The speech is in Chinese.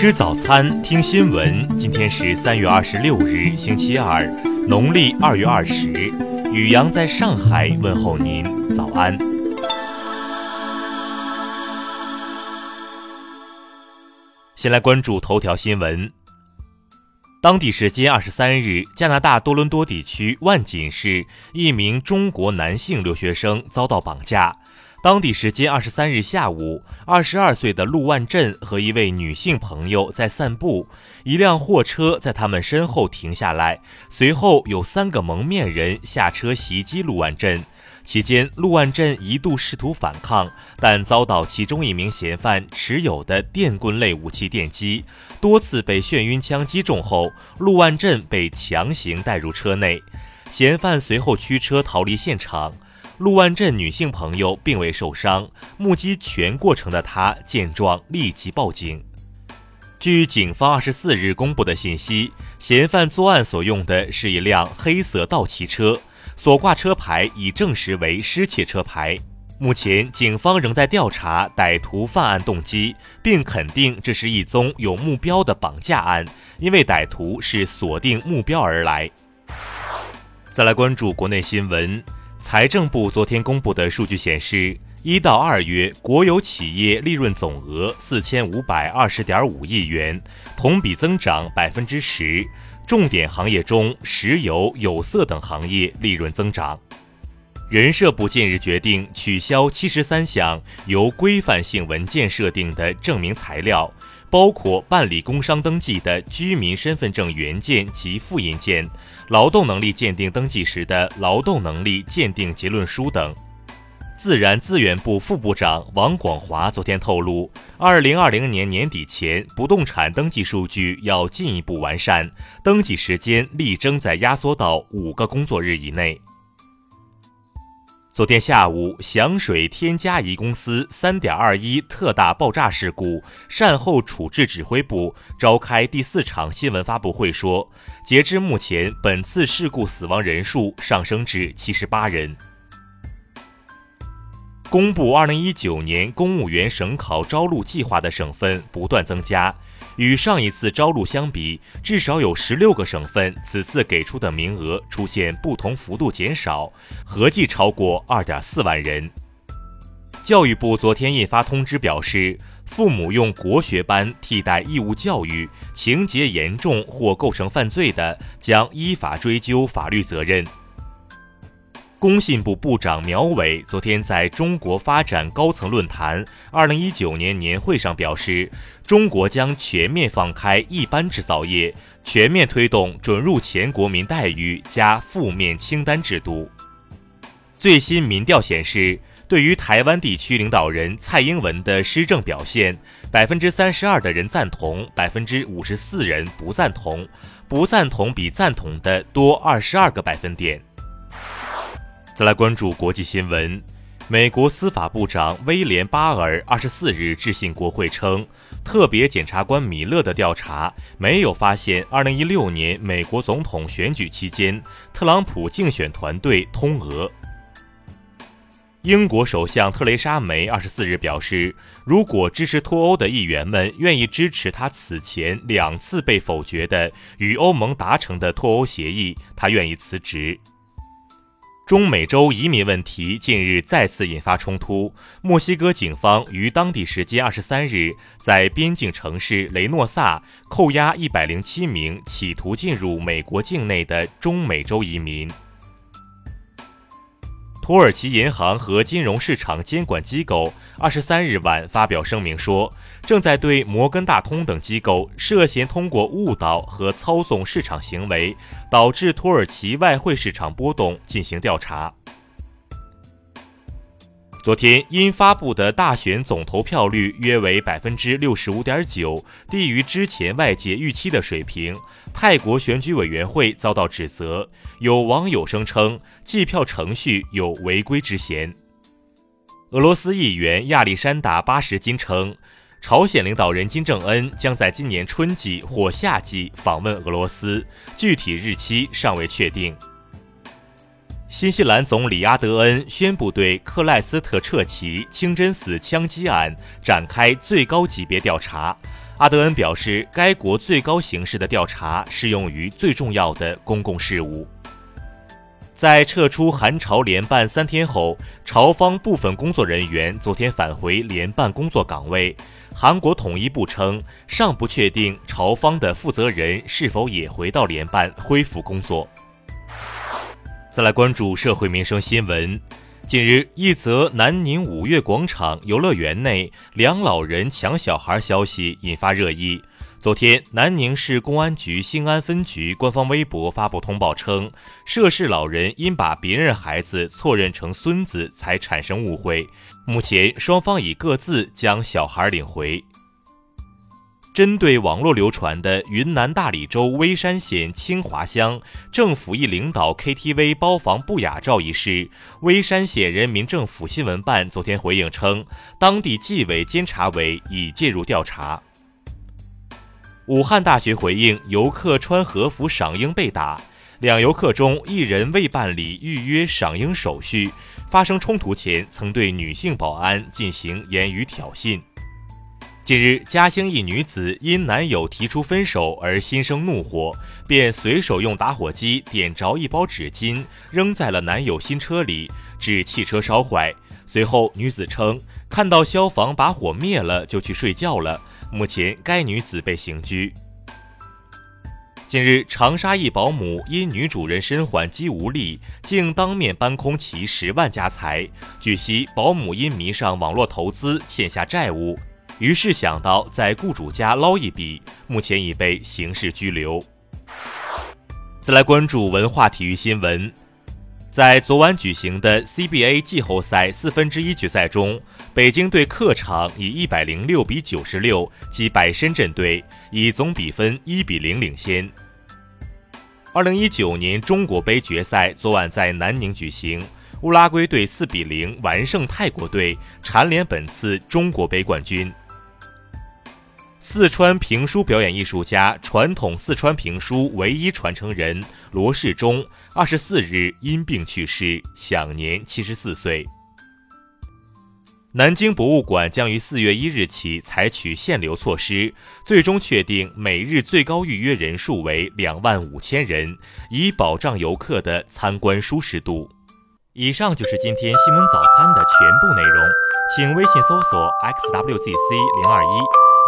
吃早餐，听新闻。今天是三月二十六日，星期二，农历二月二十。雨阳在上海问候您，早安。先来关注头条新闻。当地时间二十三日，加拿大多伦多地区万锦市一名中国男性留学生遭到绑架。当地时间二十三日下午，二十二岁的陆万振和一位女性朋友在散步，一辆货车在他们身后停下来，随后有三个蒙面人下车袭击陆万振。期间，陆万振一度试图反抗，但遭到其中一名嫌犯持有的电棍类武器电击，多次被眩晕枪击中后，陆万振被强行带入车内，嫌犯随后驱车逃离现场。陆万镇女性朋友并未受伤，目击全过程的她见状立即报警。据警方二十四日公布的信息，嫌犯作案所用的是一辆黑色道奇车，所挂车牌已证实为失窃车牌。目前，警方仍在调查歹徒犯案动机，并肯定这是一宗有目标的绑架案，因为歹徒是锁定目标而来。再来关注国内新闻。财政部昨天公布的数据显示，一到二月国有企业利润总额四千五百二十点五亿元，同比增长百分之十。重点行业中，石油、有色等行业利润增长。人社部近日决定取消七十三项由规范性文件设定的证明材料。包括办理工商登记的居民身份证原件及复印件、劳动能力鉴定登记时的劳动能力鉴定结论书等。自然资源部副部长王广华昨天透露，二零二零年年底前，不动产登记数据要进一步完善，登记时间力争在压缩到五个工作日以内。昨天下午，响水天嘉宜公司三点二一特大爆炸事故善后处置指挥部召开第四场新闻发布会说，截至目前，本次事故死亡人数上升至七十八人。公布二零一九年公务员省考招录计划的省份不断增加。与上一次招录相比，至少有十六个省份此次给出的名额出现不同幅度减少，合计超过二点四万人。教育部昨天印发通知表示，父母用国学班替代义务教育，情节严重或构成犯罪的，将依法追究法律责任。工信部部长苗伟昨天在中国发展高层论坛二零一九年年会上表示，中国将全面放开一般制造业，全面推动准入前国民待遇加负面清单制度。最新民调显示，对于台湾地区领导人蔡英文的施政表现，百分之三十二的人赞同，百分之五十四人不赞同，不赞同比赞同的多二十二个百分点。再来关注国际新闻，美国司法部长威廉巴尔二十四日致信国会称，特别检察官米勒的调查没有发现二零一六年美国总统选举期间特朗普竞选团队通俄。英国首相特蕾莎梅二十四日表示，如果支持脱欧的议员们愿意支持他此前两次被否决的与欧盟达成的脱欧协议，他愿意辞职。中美洲移民问题近日再次引发冲突。墨西哥警方于当地时间二十三日在边境城市雷诺萨扣押一百零七名企图进入美国境内的中美洲移民。土耳其银行和金融市场监管机构二十三日晚发表声明说。正在对摩根大通等机构涉嫌通过误导和操纵市场行为，导致土耳其外汇市场波动进行调查。昨天，因发布的大选总投票率约为百分之六十五点九，低于之前外界预期的水平，泰国选举委员会遭到指责。有网友声称计票程序有违规之嫌。俄罗斯议员亚历山大·巴什金称。朝鲜领导人金正恩将在今年春季或夏季访问俄罗斯，具体日期尚未确定。新西兰总理阿德恩宣布对克莱斯特彻奇清真寺枪击案展开最高级别调查。阿德恩表示，该国最高形式的调查适用于最重要的公共事务。在撤出韩朝联办三天后，朝方部分工作人员昨天返回联办工作岗位。韩国统一部称，尚不确定朝方的负责人是否也回到联办恢复工作。再来关注社会民生新闻。近日，一则南宁五月广场游乐园内两老人抢小孩消息引发热议。昨天，南宁市公安局兴安分局官方微博发布通报称，涉事老人因把别人孩子错认成孙子，才产生误会。目前，双方已各自将小孩领回。针对网络流传的云南大理州微山县清华乡政府一领导 KTV 包房不雅照一事，微山县人民政府新闻办昨天回应称，当地纪委监察委已介入调查。武汉大学回应游客穿和服赏樱被打，两游客中一人未办理预约赏樱手续，发生冲突前曾对女性保安进行言语挑衅。近日，嘉兴一女子因男友提出分手而心生怒火，便随手用打火机点着一包纸巾，扔在了男友新车里，致汽车烧坏。随后，女子称看到消防把火灭了，就去睡觉了。目前，该女子被刑拘。近日，长沙一保姆因女主人身患肌无力，竟当面搬空其十万家财。据悉，保姆因迷上网络投资，欠下债务。于是想到在雇主家捞一笔，目前已被刑事拘留。再来关注文化体育新闻，在昨晚举行的 CBA 季后赛四分之一决赛中，北京队客场以一百零六比九十六击败深圳队，以总比分一比零领先。二零一九年中国杯决赛昨晚在南宁举行，乌拉圭队四比零完胜泰国队，蝉联本次中国杯冠军。四川评书表演艺术家、传统四川评书唯一传承人罗世忠，二十四日因病去世，享年七十四岁。南京博物馆将于四月一日起采取限流措施，最终确定每日最高预约人数为两万五千人，以保障游客的参观舒适度。以上就是今天新闻早餐的全部内容，请微信搜索 xwzc 零二一。